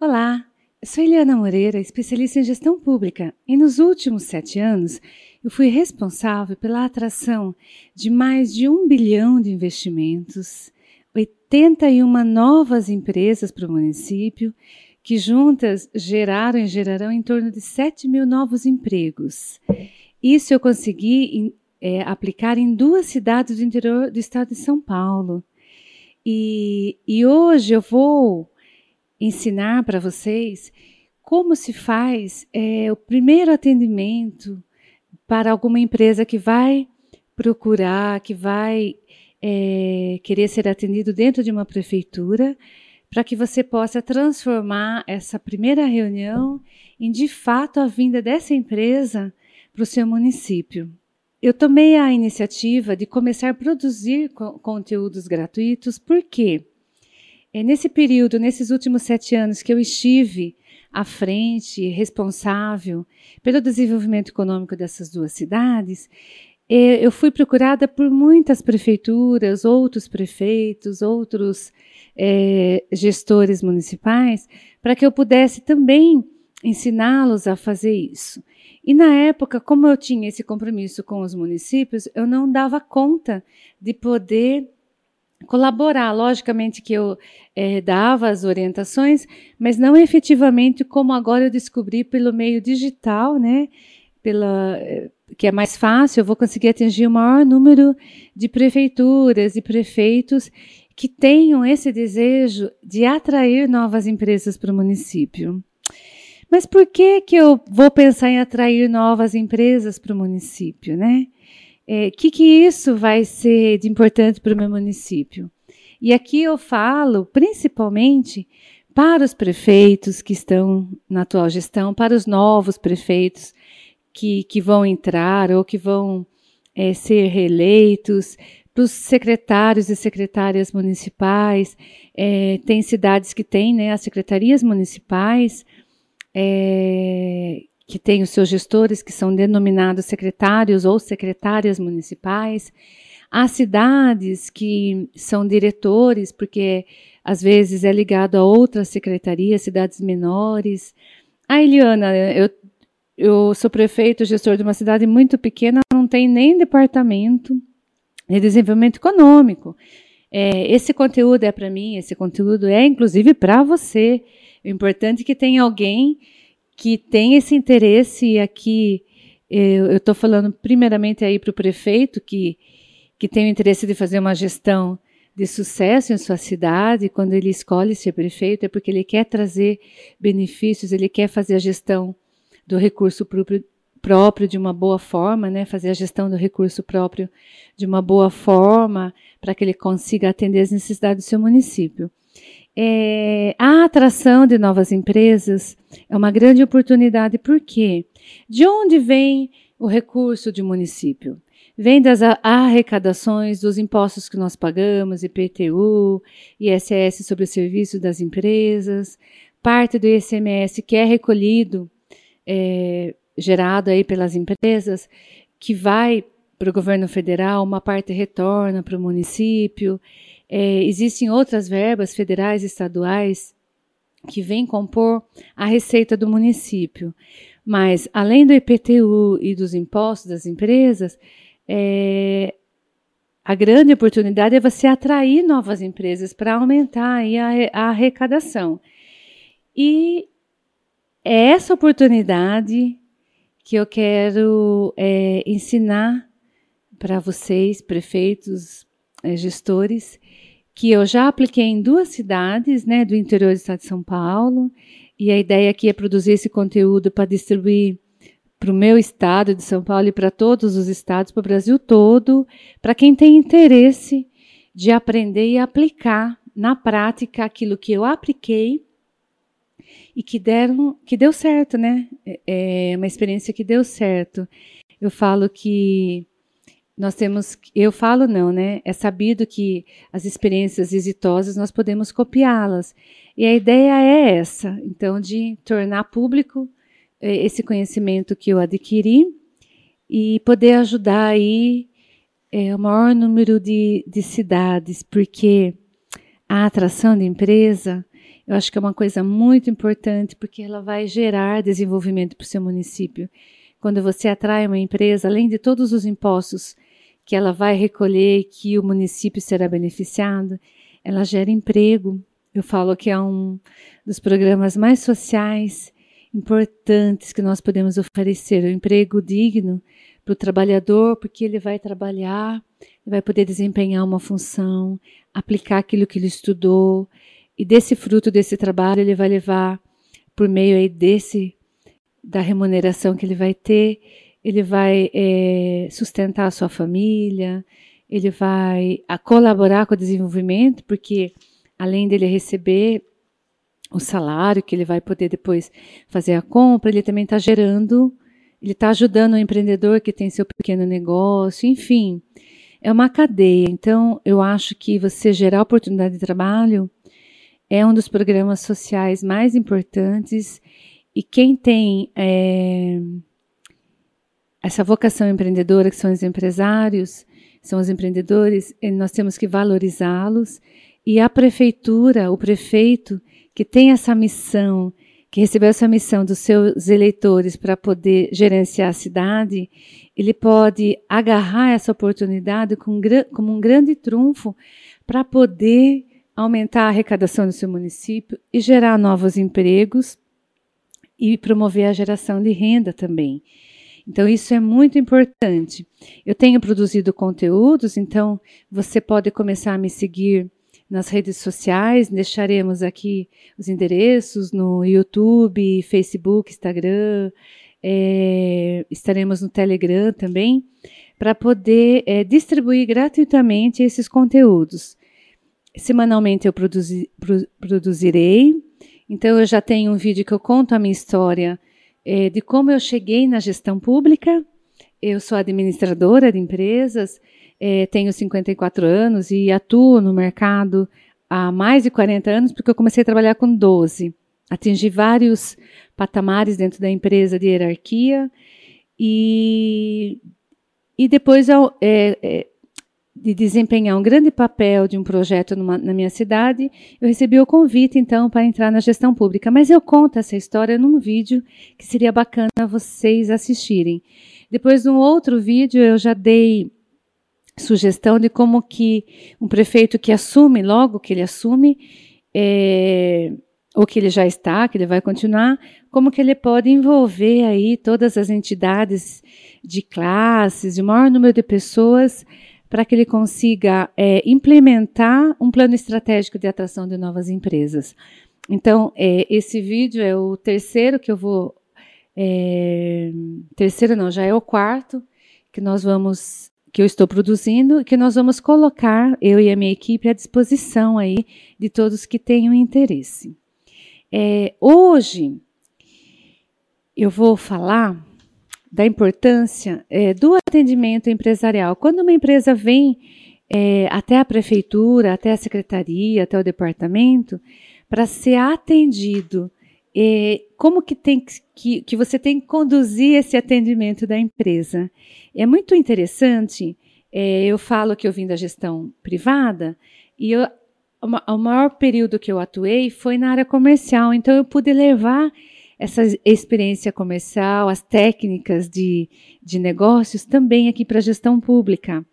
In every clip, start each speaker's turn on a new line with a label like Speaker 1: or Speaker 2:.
Speaker 1: Olá, sou Eliana Moreira, especialista em gestão pública, e nos últimos sete anos eu fui responsável pela atração de mais de um bilhão de investimentos, 81 novas empresas para o município, que juntas geraram e gerarão em torno de 7 mil novos empregos. Isso eu consegui é, aplicar em duas cidades do interior do estado de São Paulo. E, e hoje eu vou ensinar para vocês como se faz é, o primeiro atendimento para alguma empresa que vai procurar, que vai é, querer ser atendido dentro de uma prefeitura, para que você possa transformar essa primeira reunião em de fato a vinda dessa empresa para o seu município. Eu tomei a iniciativa de começar a produzir co conteúdos gratuitos, porque é nesse período, nesses últimos sete anos que eu estive à frente, responsável pelo desenvolvimento econômico dessas duas cidades, é, eu fui procurada por muitas prefeituras, outros prefeitos, outros é, gestores municipais, para que eu pudesse também ensiná-los a fazer isso. E na época, como eu tinha esse compromisso com os municípios, eu não dava conta de poder colaborar. Logicamente que eu é, dava as orientações, mas não efetivamente como agora eu descobri pelo meio digital, né? Pela, eh, que é mais fácil, eu vou conseguir atingir o maior número de prefeituras e prefeitos que tenham esse desejo de atrair novas empresas para o município. Mas por que que eu vou pensar em atrair novas empresas para o município, né? O é, que, que isso vai ser de importante para o meu município? E aqui eu falo principalmente para os prefeitos que estão na atual gestão, para os novos prefeitos que, que vão entrar ou que vão é, ser reeleitos, para os secretários e secretárias municipais. É, tem cidades que têm né, as secretarias municipais, é, que têm os seus gestores, que são denominados secretários ou secretárias municipais. Há cidades que são diretores, porque às vezes é ligado a outras secretarias, cidades menores. Ah, Eliana, eu, eu sou prefeito, gestor de uma cidade muito pequena, não tem nem departamento de desenvolvimento econômico. É, esse conteúdo é para mim, esse conteúdo é inclusive para você. O importante é que tenha alguém que tem esse interesse e aqui eu estou falando primeiramente aí para o prefeito que, que tem o interesse de fazer uma gestão de sucesso em sua cidade, quando ele escolhe ser prefeito, é porque ele quer trazer benefícios, ele quer fazer a gestão do recurso próprio, próprio de uma boa forma, né? fazer a gestão do recurso próprio de uma boa forma, para que ele consiga atender as necessidades do seu município. É, a atração de novas empresas é uma grande oportunidade, por quê? De onde vem o recurso de município? Vem das arrecadações dos impostos que nós pagamos, IPTU, ISS sobre o serviço das empresas, parte do ICMS que é recolhido, é, gerado aí pelas empresas, que vai para o governo federal, uma parte retorna para o município. É, existem outras verbas federais e estaduais que vêm compor a receita do município. Mas, além do IPTU e dos impostos das empresas, é, a grande oportunidade é você atrair novas empresas para aumentar a, a arrecadação. E é essa oportunidade que eu quero é, ensinar para vocês, prefeitos, é, gestores, que eu já apliquei em duas cidades né, do interior do estado de São Paulo, e a ideia aqui é produzir esse conteúdo para distribuir para o meu estado de São Paulo e para todos os estados, para o Brasil todo, para quem tem interesse de aprender e aplicar na prática aquilo que eu apliquei e que deram, que deu certo, né? É, é uma experiência que deu certo. Eu falo que nós temos, eu falo não, né? É sabido que as experiências exitosas nós podemos copiá-las. E a ideia é essa, então, de tornar público é, esse conhecimento que eu adquiri e poder ajudar aí é, o maior número de, de cidades, porque a atração de empresa Eu acho que é uma coisa muito importante porque ela vai gerar desenvolvimento para o seu município. Quando você atrai uma empresa, além de todos os impostos que ela vai recolher e que o município será beneficiado, ela gera emprego. Eu falo que é um dos programas mais sociais importantes que nós podemos oferecer, o emprego digno para o trabalhador, porque ele vai trabalhar, vai poder desempenhar uma função, aplicar aquilo que ele estudou, e desse fruto desse trabalho ele vai levar por meio aí desse da remuneração que ele vai ter, ele vai é, sustentar a sua família, ele vai a colaborar com o desenvolvimento, porque além dele receber o salário que ele vai poder depois fazer a compra, ele também está gerando, ele está ajudando o empreendedor que tem seu pequeno negócio, enfim, é uma cadeia. Então, eu acho que você gerar oportunidade de trabalho é um dos programas sociais mais importantes e quem tem é, essa vocação empreendedora, que são os empresários, são os empreendedores, nós temos que valorizá-los e a prefeitura, o prefeito, que tem essa missão, que recebeu essa missão dos seus eleitores para poder gerenciar a cidade, ele pode agarrar essa oportunidade com, como um grande trunfo para poder aumentar a arrecadação do seu município e gerar novos empregos e promover a geração de renda também. Então, isso é muito importante. Eu tenho produzido conteúdos, então você pode começar a me seguir nas redes sociais. Deixaremos aqui os endereços no YouTube, Facebook, Instagram. É, estaremos no Telegram também, para poder é, distribuir gratuitamente esses conteúdos. Semanalmente eu produzi, pro, produzirei. Então, eu já tenho um vídeo que eu conto a minha história é, de como eu cheguei na gestão pública. Eu sou administradora de empresas, é, tenho 54 anos e atuo no mercado há mais de 40 anos, porque eu comecei a trabalhar com 12. Atingi vários patamares dentro da empresa de hierarquia e, e depois eu, é, é, de desempenhar um grande papel de um projeto numa, na minha cidade, eu recebi o convite, então, para entrar na gestão pública. Mas eu conto essa história num vídeo que seria bacana vocês assistirem. Depois, num outro vídeo, eu já dei sugestão de como que um prefeito que assume, logo que ele assume, é, ou que ele já está, que ele vai continuar, como que ele pode envolver aí todas as entidades de classes, de maior número de pessoas, para que ele consiga é, implementar um plano estratégico de atração de novas empresas. Então, é, esse vídeo é o terceiro que eu vou. É, terceiro não, já é o quarto que nós vamos que eu estou produzindo e que nós vamos colocar, eu e a minha equipe, à disposição aí de todos que tenham interesse. É, hoje eu vou falar da importância é, do atendimento empresarial. Quando uma empresa vem é, até a prefeitura, até a secretaria, até o departamento, para ser atendido, é, como que, tem que, que você tem que conduzir esse atendimento da empresa? É muito interessante. É, eu falo que eu vim da gestão privada e eu, o maior período que eu atuei foi na área comercial, então eu pude levar essa experiência comercial, as técnicas de, de negócios também aqui para a gestão pública.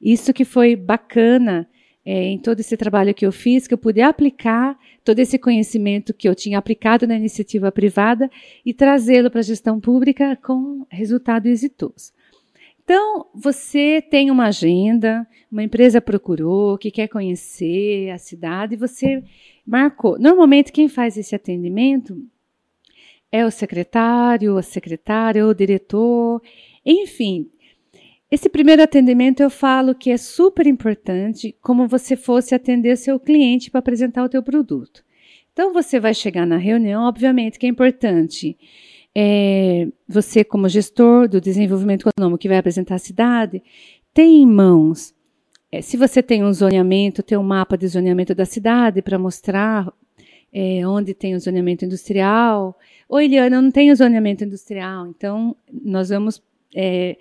Speaker 1: Isso que foi bacana é, em todo esse trabalho que eu fiz, que eu pude aplicar todo esse conhecimento que eu tinha aplicado na iniciativa privada e trazê-lo para a gestão pública com resultado exitoso. Então, você tem uma agenda, uma empresa procurou, que quer conhecer a cidade, você marcou. Normalmente, quem faz esse atendimento é o secretário, a secretária, o diretor, enfim. Esse primeiro atendimento eu falo que é super importante, como você fosse atender seu cliente para apresentar o teu produto. Então você vai chegar na reunião, obviamente que é importante é, você como gestor do desenvolvimento econômico que vai apresentar a cidade, tem em mãos é, se você tem um zoneamento, tem um mapa de zoneamento da cidade para mostrar é, onde tem o zoneamento industrial. Oi, Eliana, não tenho zoneamento industrial, então nós vamos é,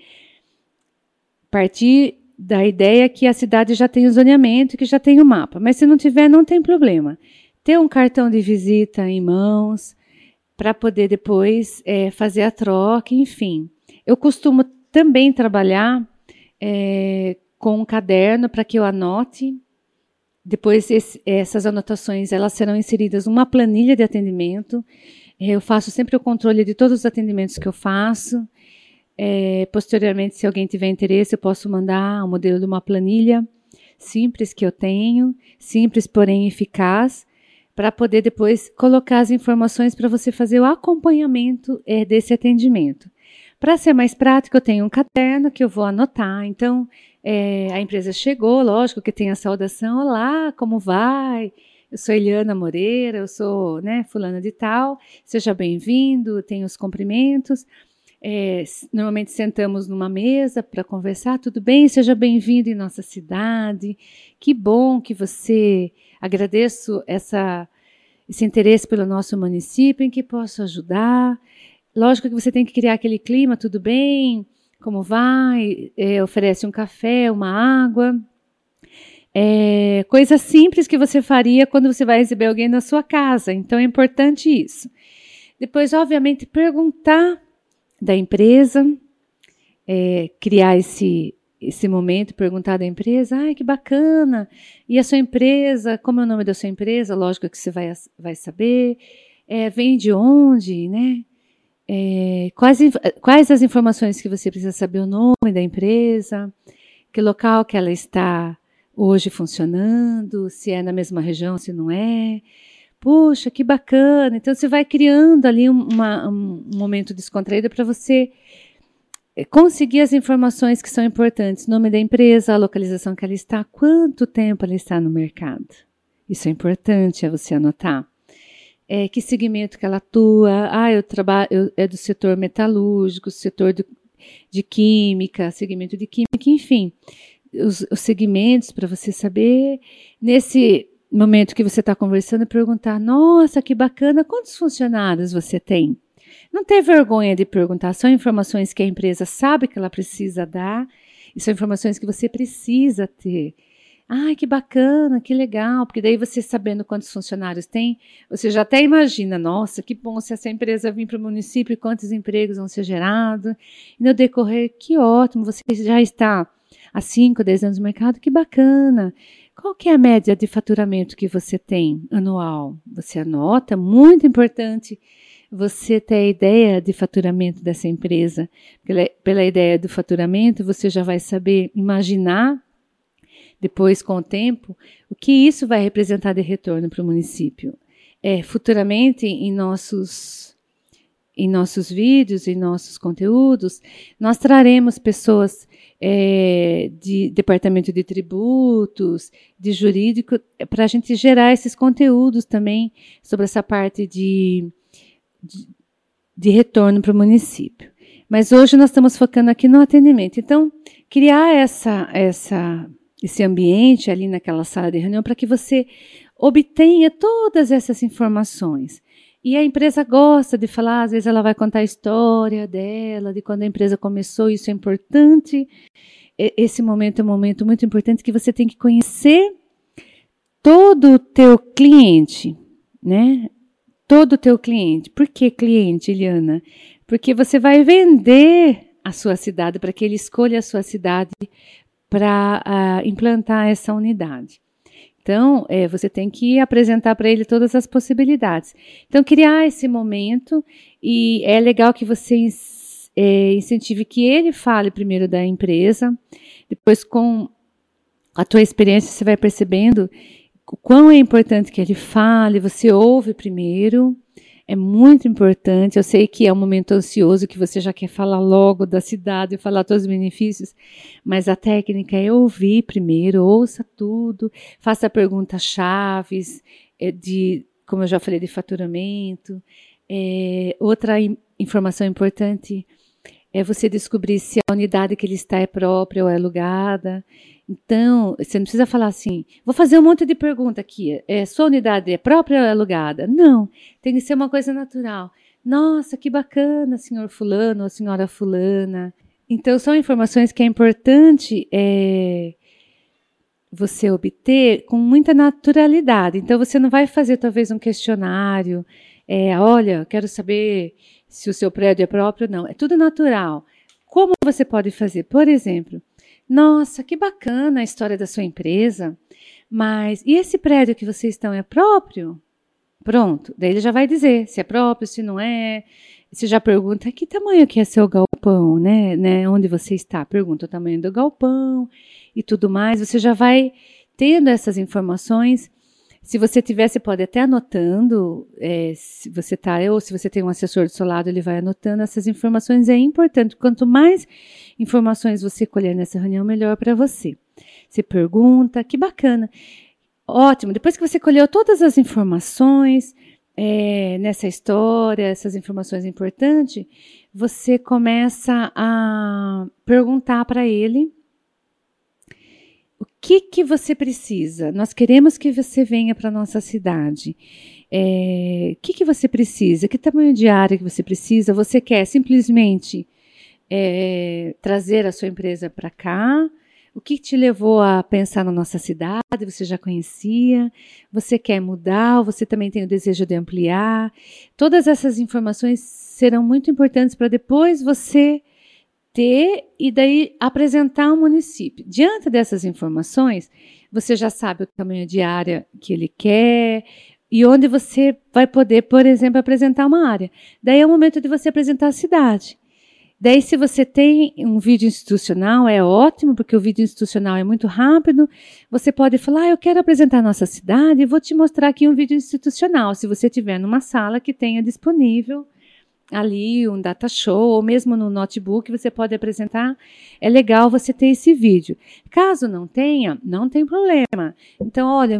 Speaker 1: partir da ideia que a cidade já tem o zoneamento, que já tem o mapa. Mas se não tiver, não tem problema. ter um cartão de visita em mãos para poder depois é, fazer a troca, enfim. Eu costumo também trabalhar é, com um caderno para que eu anote. Depois esse, essas anotações elas serão inseridas numa planilha de atendimento. Eu faço sempre o controle de todos os atendimentos que eu faço. É, posteriormente, se alguém tiver interesse, eu posso mandar o um modelo de uma planilha simples que eu tenho, simples porém eficaz, para poder depois colocar as informações para você fazer o acompanhamento é, desse atendimento. Para ser mais prático, eu tenho um caderno que eu vou anotar. Então, é, a empresa chegou, lógico que tem a saudação: Olá, como vai? Eu sou Eliana Moreira, eu sou né, fulana de tal, seja bem-vindo, tenho os cumprimentos. É, normalmente sentamos numa mesa para conversar, tudo bem? Seja bem-vindo em nossa cidade. Que bom que você agradeço essa, esse interesse pelo nosso município, em que posso ajudar. Lógico que você tem que criar aquele clima, tudo bem? Como vai? É, oferece um café, uma água. É, coisa simples que você faria quando você vai receber alguém na sua casa. Então é importante isso. Depois, obviamente, perguntar da empresa, é, criar esse, esse momento, perguntar da empresa, ai, que bacana, e a sua empresa, como é o nome da sua empresa? Lógico que você vai, vai saber, é, vem de onde, né? É, quais, quais as informações que você precisa saber o nome da empresa, que local que ela está hoje funcionando, se é na mesma região, se não é, Puxa, que bacana. Então você vai criando ali uma, um momento descontraído para você eh, conseguir as informações que são importantes, nome da empresa, a localização que ela está, quanto tempo ela está no mercado. Isso é importante, é você anotar. É, que segmento que ela atua. Ah, eu trabalho, eu, é do setor metalúrgico, setor do, de química, segmento de química, enfim. Os, os segmentos para você saber. Nesse momento que você está conversando, perguntar: Nossa, que bacana, quantos funcionários você tem? Não ter vergonha de perguntar, são informações que a empresa sabe que ela precisa dar e são informações que você precisa ter. Ai, que bacana, que legal, porque daí você sabendo quantos funcionários tem, você já até imagina, nossa, que bom se essa empresa vir para o município, quantos empregos vão ser gerados. E no decorrer, que ótimo, você já está há 5, 10 anos no mercado, que bacana. Qual que é a média de faturamento que você tem anual? Você anota, muito importante você ter a ideia de faturamento dessa empresa. Pela, pela ideia do faturamento, você já vai saber imaginar, depois com o tempo, o que isso vai representar de retorno para o município. É, futuramente, em nossos em nossos vídeos, em nossos conteúdos, nós traremos pessoas é, de departamento de tributos, de jurídico, para a gente gerar esses conteúdos também sobre essa parte de, de, de retorno para o município. Mas hoje nós estamos focando aqui no atendimento. Então, criar essa, essa, esse ambiente ali naquela sala de reunião para que você obtenha todas essas informações. E a empresa gosta de falar, às vezes ela vai contar a história dela, de quando a empresa começou, isso é importante. Esse momento é um momento muito importante que você tem que conhecer todo o teu cliente, né? Todo o teu cliente. Por que cliente, Eliana? Porque você vai vender a sua cidade para que ele escolha a sua cidade para uh, implantar essa unidade. Então, é, você tem que apresentar para ele todas as possibilidades. Então, criar esse momento e é legal que você é, incentive que ele fale primeiro da empresa, depois com a tua experiência você vai percebendo o quão é importante que ele fale, você ouve primeiro, é muito importante. Eu sei que é um momento ansioso que você já quer falar logo da cidade, falar todos os benefícios, mas a técnica é ouvir primeiro, ouça tudo, faça perguntas chaves é, de, como eu já falei, de faturamento. É, outra informação importante é você descobrir se a unidade que ele está é própria ou é alugada. Então, você não precisa falar assim, vou fazer um monte de pergunta aqui. É, sua unidade é própria ou é alugada? Não, tem que ser uma coisa natural. Nossa, que bacana, senhor fulano ou senhora fulana. Então, são informações que é importante é, você obter com muita naturalidade. Então, você não vai fazer talvez um questionário, é, olha, quero saber se o seu prédio é próprio, não. É tudo natural. Como você pode fazer? Por exemplo, nossa, que bacana a história da sua empresa, mas e esse prédio que vocês estão é próprio? Pronto, daí ele já vai dizer se é próprio, se não é. Você já pergunta que tamanho que é seu galpão, né? né? Onde você está? Pergunta o tamanho do galpão e tudo mais. Você já vai tendo essas informações se você tiver, você pode até anotando, é, se você tá, ou se você tem um assessor do seu lado, ele vai anotando essas informações. É importante. Quanto mais informações você colher nessa reunião, melhor para você. Você pergunta, que bacana. Ótimo. Depois que você colheu todas as informações é, nessa história, essas informações importantes, você começa a perguntar para ele que, que você precisa? Nós queremos que você venha para a nossa cidade. É, o que, que você precisa? Que tamanho de área que você precisa? Você quer simplesmente é, trazer a sua empresa para cá? O que te levou a pensar na nossa cidade? Você já conhecia? Você quer mudar? Você também tem o desejo de ampliar? Todas essas informações serão muito importantes para depois você ter e daí apresentar ao município. Diante dessas informações, você já sabe o tamanho de área que ele quer e onde você vai poder, por exemplo, apresentar uma área. Daí é o momento de você apresentar a cidade. Daí, se você tem um vídeo institucional, é ótimo, porque o vídeo institucional é muito rápido. Você pode falar, ah, eu quero apresentar a nossa cidade vou te mostrar aqui um vídeo institucional, se você tiver numa sala que tenha disponível ali um data show, ou mesmo no notebook você pode apresentar. É legal você ter esse vídeo. Caso não tenha, não tem problema. Então, olha,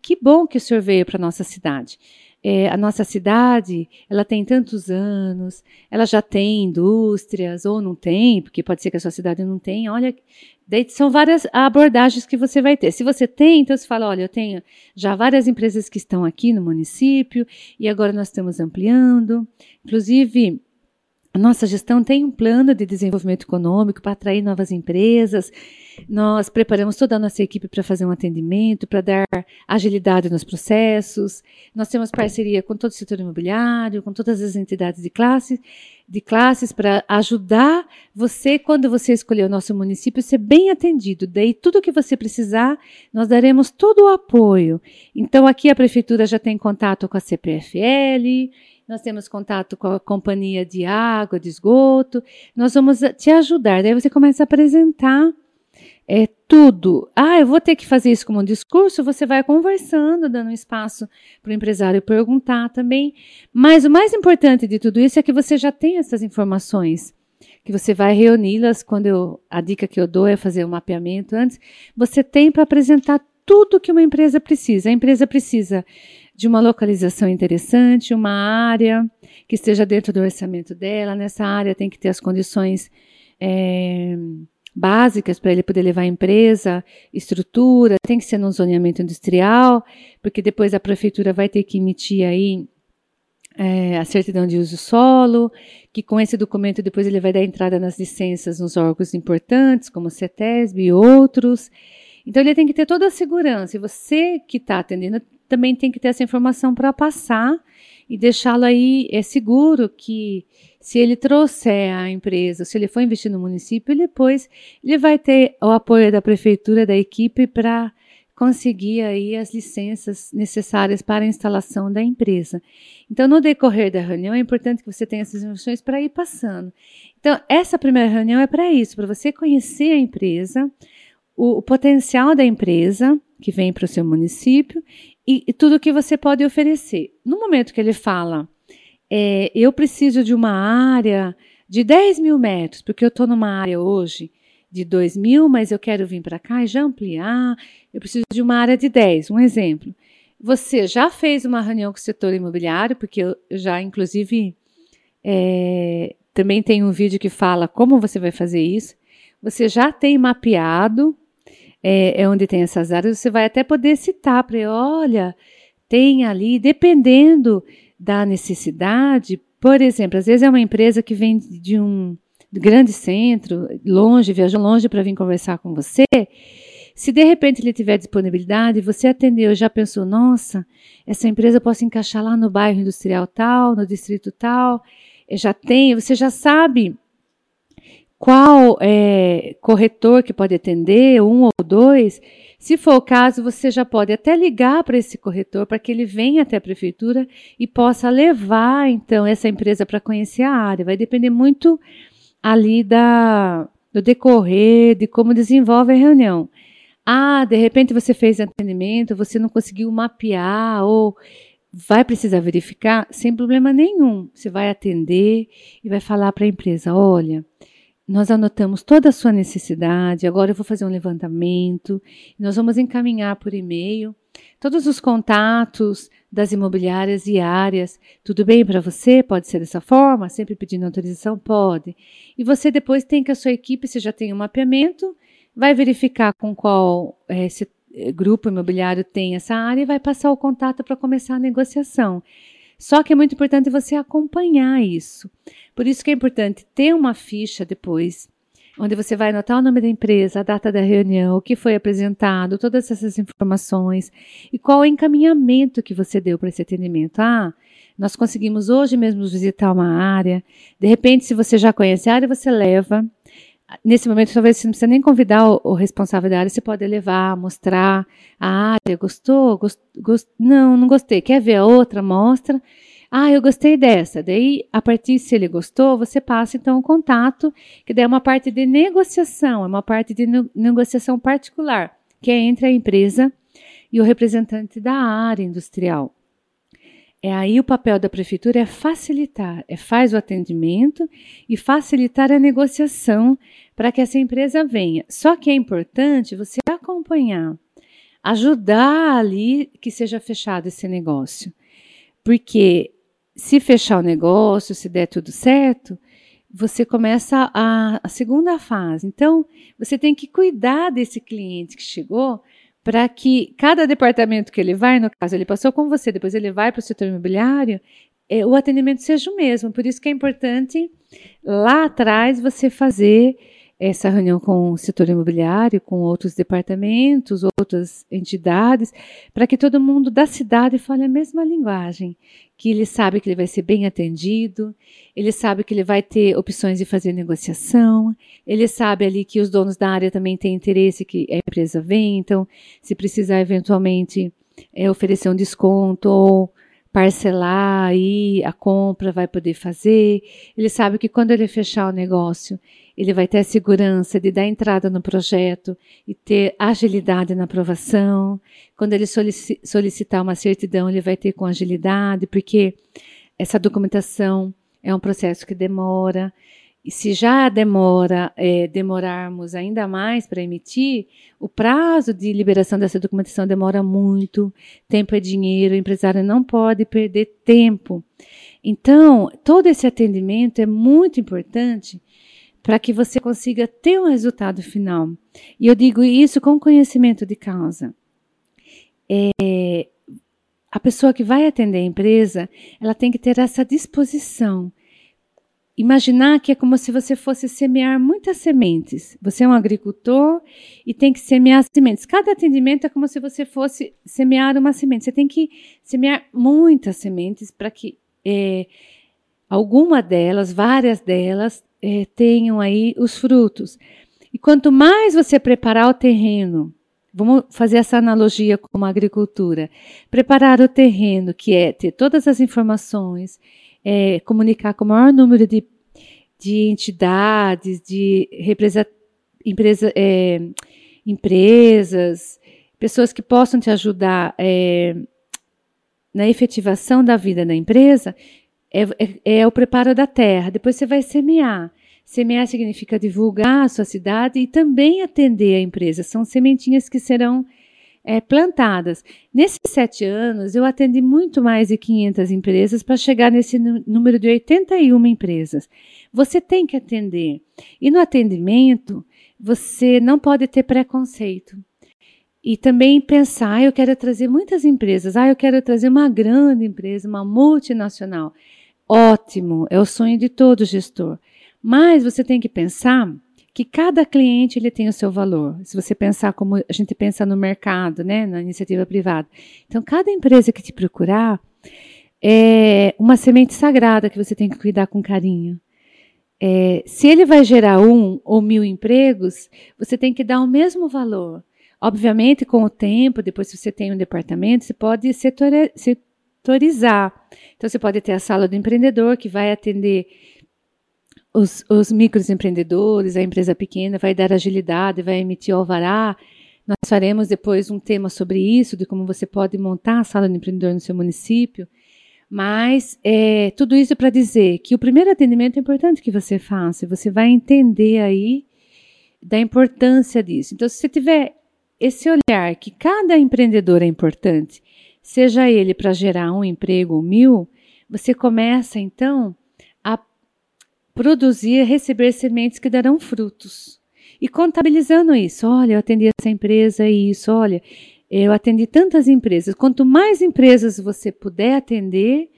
Speaker 1: que bom que o senhor veio para nossa cidade. É, a nossa cidade, ela tem tantos anos, ela já tem indústrias, ou não tem, porque pode ser que a sua cidade não tenha. Olha, Daí são várias abordagens que você vai ter. Se você tem, então você fala: olha, eu tenho já várias empresas que estão aqui no município e agora nós estamos ampliando. Inclusive, nossa gestão tem um plano de desenvolvimento econômico para atrair novas empresas. Nós preparamos toda a nossa equipe para fazer um atendimento, para dar agilidade nos processos. Nós temos parceria com todo o setor imobiliário, com todas as entidades de classe, de classes para ajudar você quando você escolher o nosso município ser bem atendido. Daí tudo que você precisar, nós daremos todo o apoio. Então aqui a prefeitura já tem contato com a CPFL, nós temos contato com a companhia de água, de esgoto. Nós vamos te ajudar. Daí você começa a apresentar é tudo. Ah, eu vou ter que fazer isso como um discurso. Você vai conversando, dando espaço para o empresário perguntar também. Mas o mais importante de tudo isso é que você já tem essas informações, que você vai reuni-las. Quando eu, a dica que eu dou é fazer um mapeamento antes. Você tem para apresentar tudo que uma empresa precisa. A empresa precisa de uma localização interessante, uma área que esteja dentro do orçamento dela. Nessa área tem que ter as condições. É, básicas para ele poder levar a empresa, estrutura, tem que ser num zoneamento industrial, porque depois a prefeitura vai ter que emitir aí é, a certidão de uso solo, que com esse documento depois ele vai dar entrada nas licenças nos órgãos importantes, como o CETESB e outros. Então ele tem que ter toda a segurança, e você que está atendendo também tem que ter essa informação para passar e deixá-lo aí é seguro que se ele trouxer a empresa, se ele for investir no município, depois ele vai ter o apoio da prefeitura, da equipe para conseguir aí as licenças necessárias para a instalação da empresa. Então, no decorrer da reunião, é importante que você tenha essas informações para ir passando. Então, essa primeira reunião é para isso, para você conhecer a empresa, o, o potencial da empresa que vem para o seu município e, tudo que você pode oferecer. No momento que ele fala é, eu preciso de uma área de 10 mil metros, porque eu estou numa área hoje de 2 mil, mas eu quero vir para cá e já ampliar. Eu preciso de uma área de 10. Um exemplo. Você já fez uma reunião com o setor imobiliário, porque eu já, inclusive, é, também tem um vídeo que fala como você vai fazer isso. Você já tem mapeado é, é onde tem essas áreas, você vai até poder citar para olha, tem ali, dependendo da necessidade. Por exemplo, às vezes é uma empresa que vem de um grande centro, longe, viajou longe para vir conversar com você. Se de repente ele tiver disponibilidade, você atendeu, já pensou, nossa, essa empresa eu posso encaixar lá no bairro industrial tal, no distrito tal, já tem, você já sabe qual é, corretor que pode atender, um ou dois. Se for o caso, você já pode até ligar para esse corretor para que ele venha até a prefeitura e possa levar então essa empresa para conhecer a área. Vai depender muito ali da, do decorrer, de como desenvolve a reunião. Ah, de repente você fez atendimento, você não conseguiu mapear ou vai precisar verificar, sem problema nenhum. Você vai atender e vai falar para a empresa: olha, nós anotamos toda a sua necessidade, agora eu vou fazer um levantamento, nós vamos encaminhar por e-mail todos os contatos das imobiliárias e áreas. Tudo bem para você? Pode ser dessa forma? Sempre pedindo autorização? Pode. E você depois tem que a sua equipe, você já tem um mapeamento, vai verificar com qual é, grupo imobiliário tem essa área e vai passar o contato para começar a negociação. Só que é muito importante você acompanhar isso. Por isso que é importante ter uma ficha depois, onde você vai anotar o nome da empresa, a data da reunião, o que foi apresentado, todas essas informações e qual o encaminhamento que você deu para esse atendimento. Ah, nós conseguimos hoje mesmo visitar uma área. De repente, se você já conhece a área, você leva Nesse momento, talvez você não precisa nem convidar o, o, responsável da área, você pode levar, mostrar a área, gostou? Gost, gost, não, não gostei. Quer ver a outra? Mostra. Ah, eu gostei dessa. Daí, a partir se ele gostou, você passa então o contato, que daí é uma parte de negociação, é uma parte de ne negociação particular, que é entre a empresa e o representante da área industrial. É aí o papel da prefeitura é facilitar, é faz o atendimento e facilitar a negociação para que essa empresa venha. Só que é importante você acompanhar, ajudar ali que seja fechado esse negócio. Porque se fechar o negócio, se der tudo certo, você começa a, a segunda fase. Então, você tem que cuidar desse cliente que chegou para que cada departamento que ele vai, no caso, ele passou com você, depois ele vai para o setor imobiliário, é, o atendimento seja o mesmo. Por isso que é importante lá atrás você fazer essa reunião com o setor imobiliário, com outros departamentos, outras entidades, para que todo mundo da cidade fale a mesma linguagem, que ele sabe que ele vai ser bem atendido, ele sabe que ele vai ter opções de fazer negociação, ele sabe ali que os donos da área também têm interesse que a empresa venha, então, se precisar eventualmente é, oferecer um desconto ou parcelar aí a compra, vai poder fazer. Ele sabe que quando ele fechar o negócio, ele vai ter a segurança de dar entrada no projeto e ter agilidade na aprovação. Quando ele solicitar uma certidão, ele vai ter com agilidade, porque essa documentação é um processo que demora. E se já demora, é, demorarmos ainda mais para emitir, o prazo de liberação dessa documentação demora muito. Tempo é dinheiro, o empresário não pode perder tempo. Então, todo esse atendimento é muito importante para que você consiga ter um resultado final. E eu digo isso com conhecimento de causa. É, a pessoa que vai atender a empresa, ela tem que ter essa disposição. Imaginar que é como se você fosse semear muitas sementes. Você é um agricultor e tem que semear sementes. Cada atendimento é como se você fosse semear uma semente. Você tem que semear muitas sementes para que é, alguma delas, várias delas, é, tenham aí os frutos. E quanto mais você preparar o terreno, vamos fazer essa analogia com a agricultura, preparar o terreno, que é ter todas as informações, é, comunicar com o maior número de, de entidades, de represa, empresa, é, empresas, pessoas que possam te ajudar é, na efetivação da vida da empresa, é, é, é, o preparo da terra. Depois você vai semear. Semear significa divulgar a sua cidade e também atender a empresa. São sementinhas que serão é, plantadas. Nesses sete anos, eu atendi muito mais de 500 empresas para chegar nesse número de 81 empresas. Você tem que atender. E no atendimento, você não pode ter preconceito. E também pensar, ah, eu quero trazer muitas empresas, ah, eu quero trazer uma grande empresa, uma multinacional. Ótimo, é o sonho de todo gestor. Mas você tem que pensar que cada cliente ele tem o seu valor. Se você pensar como a gente pensa no mercado, né, na iniciativa privada. Então, cada empresa que te procurar é uma semente sagrada que você tem que cuidar com carinho. É, se ele vai gerar um ou mil empregos, você tem que dar o mesmo valor. Obviamente, com o tempo, depois se você tem um departamento, você pode Então, você pode ter a sala do empreendedor, que vai atender os, os microempreendedores, a empresa pequena, vai dar agilidade, vai emitir alvará. Nós faremos depois um tema sobre isso, de como você pode montar a sala do empreendedor no seu município. Mas é, tudo isso para dizer que o primeiro atendimento é importante que você faça. Você vai entender aí da importância disso. Então, se você tiver esse olhar que cada empreendedor é importante, seja ele para gerar um emprego ou mil, você começa então a produzir, receber sementes que darão frutos. E contabilizando isso, olha, eu atendi essa empresa e isso, olha, eu atendi tantas empresas. Quanto mais empresas você puder atender,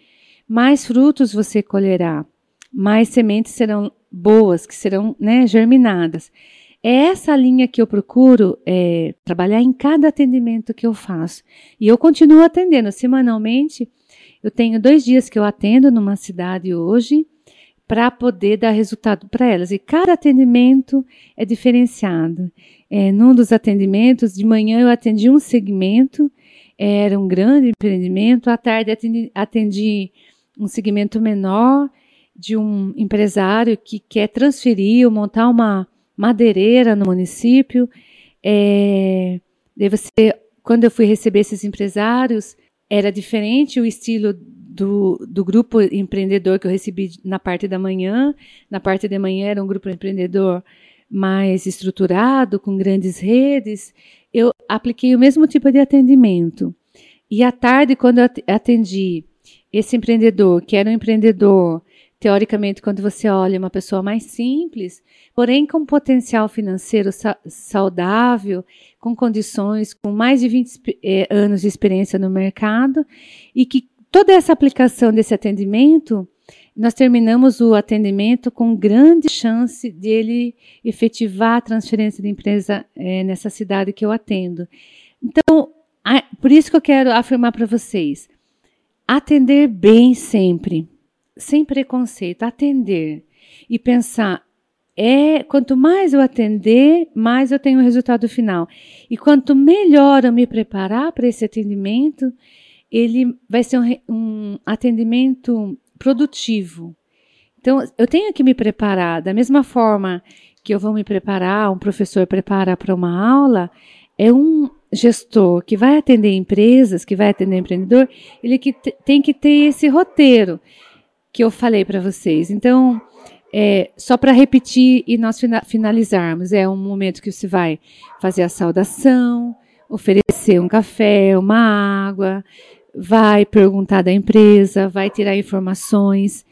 Speaker 1: mais frutos você colherá, mais sementes serão boas, que serão né, germinadas. É essa linha que eu procuro é, trabalhar em cada atendimento que eu faço. E eu continuo atendendo semanalmente. Eu tenho dois dias que eu atendo numa cidade hoje para poder dar resultado para elas. E cada atendimento é diferenciado. É, num dos atendimentos, de manhã eu atendi um segmento, era um grande empreendimento, à tarde atendi, atendi um segmento menor de um empresário que quer transferir ou montar uma madeireira no município. É, quando eu fui receber esses empresários, era diferente o estilo do, do grupo empreendedor que eu recebi na parte da manhã. Na parte da manhã era um grupo empreendedor mais estruturado, com grandes redes, eu apliquei o mesmo tipo de atendimento. E à tarde, quando eu atendi esse empreendedor, que era um empreendedor, teoricamente, quando você olha, uma pessoa mais simples, porém com potencial financeiro saudável, com condições, com mais de 20 eh, anos de experiência no mercado, e que toda essa aplicação desse atendimento nós terminamos o atendimento com grande chance de ele efetivar a transferência de empresa é, nessa cidade que eu atendo. Então, por isso que eu quero afirmar para vocês: atender bem sempre, sem preconceito, atender e pensar. É, quanto mais eu atender, mais eu tenho o resultado final. E quanto melhor eu me preparar para esse atendimento, ele vai ser um, um atendimento produtivo. Então, eu tenho que me preparar da mesma forma que eu vou me preparar, um professor prepara para uma aula, é um gestor que vai atender empresas, que vai atender empreendedor, ele que tem que ter esse roteiro que eu falei para vocês. Então, é, só para repetir e nós finalizarmos, é um momento que você vai fazer a saudação, oferecer um café, uma água, vai perguntar da empresa, vai tirar informações,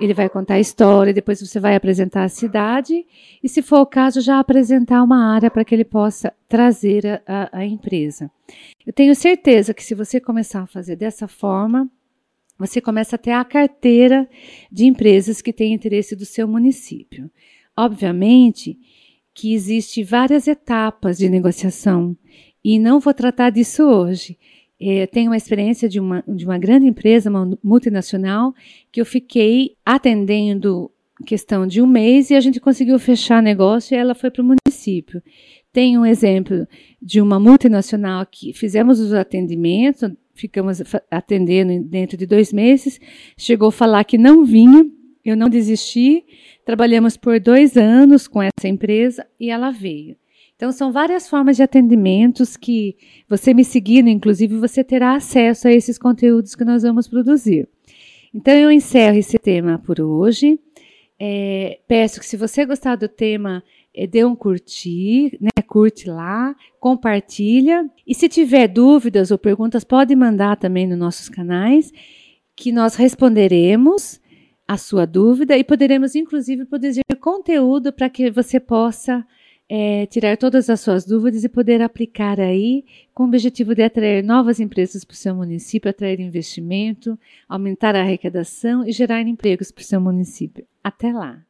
Speaker 1: ele vai contar a história, depois você vai apresentar a cidade e, se for o caso, já apresentar uma área para que ele possa trazer a, a, a empresa. Eu tenho certeza que se você começar a fazer dessa forma, você começa a ter a carteira de empresas que têm interesse do seu município. Obviamente que existe várias etapas de negociação e não vou tratar disso hoje. É, tenho uma experiência de uma, de uma grande empresa, uma multinacional, que eu fiquei atendendo questão de um mês e a gente conseguiu fechar negócio e ela foi para o município. Tem um exemplo de uma multinacional que fizemos os atendimentos, ficamos atendendo dentro de dois meses, chegou a falar que não vinha, eu não desisti, trabalhamos por dois anos com essa empresa e ela veio. Então, são várias formas de atendimentos que você me seguindo, inclusive, você terá acesso a esses conteúdos que nós vamos produzir. Então, eu encerro esse tema por hoje. É, peço que, se você gostar do tema, dê um curtir, né? Curte lá, compartilha. E se tiver dúvidas ou perguntas, pode mandar também nos nossos canais, que nós responderemos a sua dúvida e poderemos, inclusive, produzir conteúdo para que você possa é, tirar todas as suas dúvidas e poder aplicar aí com o objetivo de atrair novas empresas para o seu município, atrair investimento, aumentar a arrecadação e gerar empregos para o seu município. Até lá!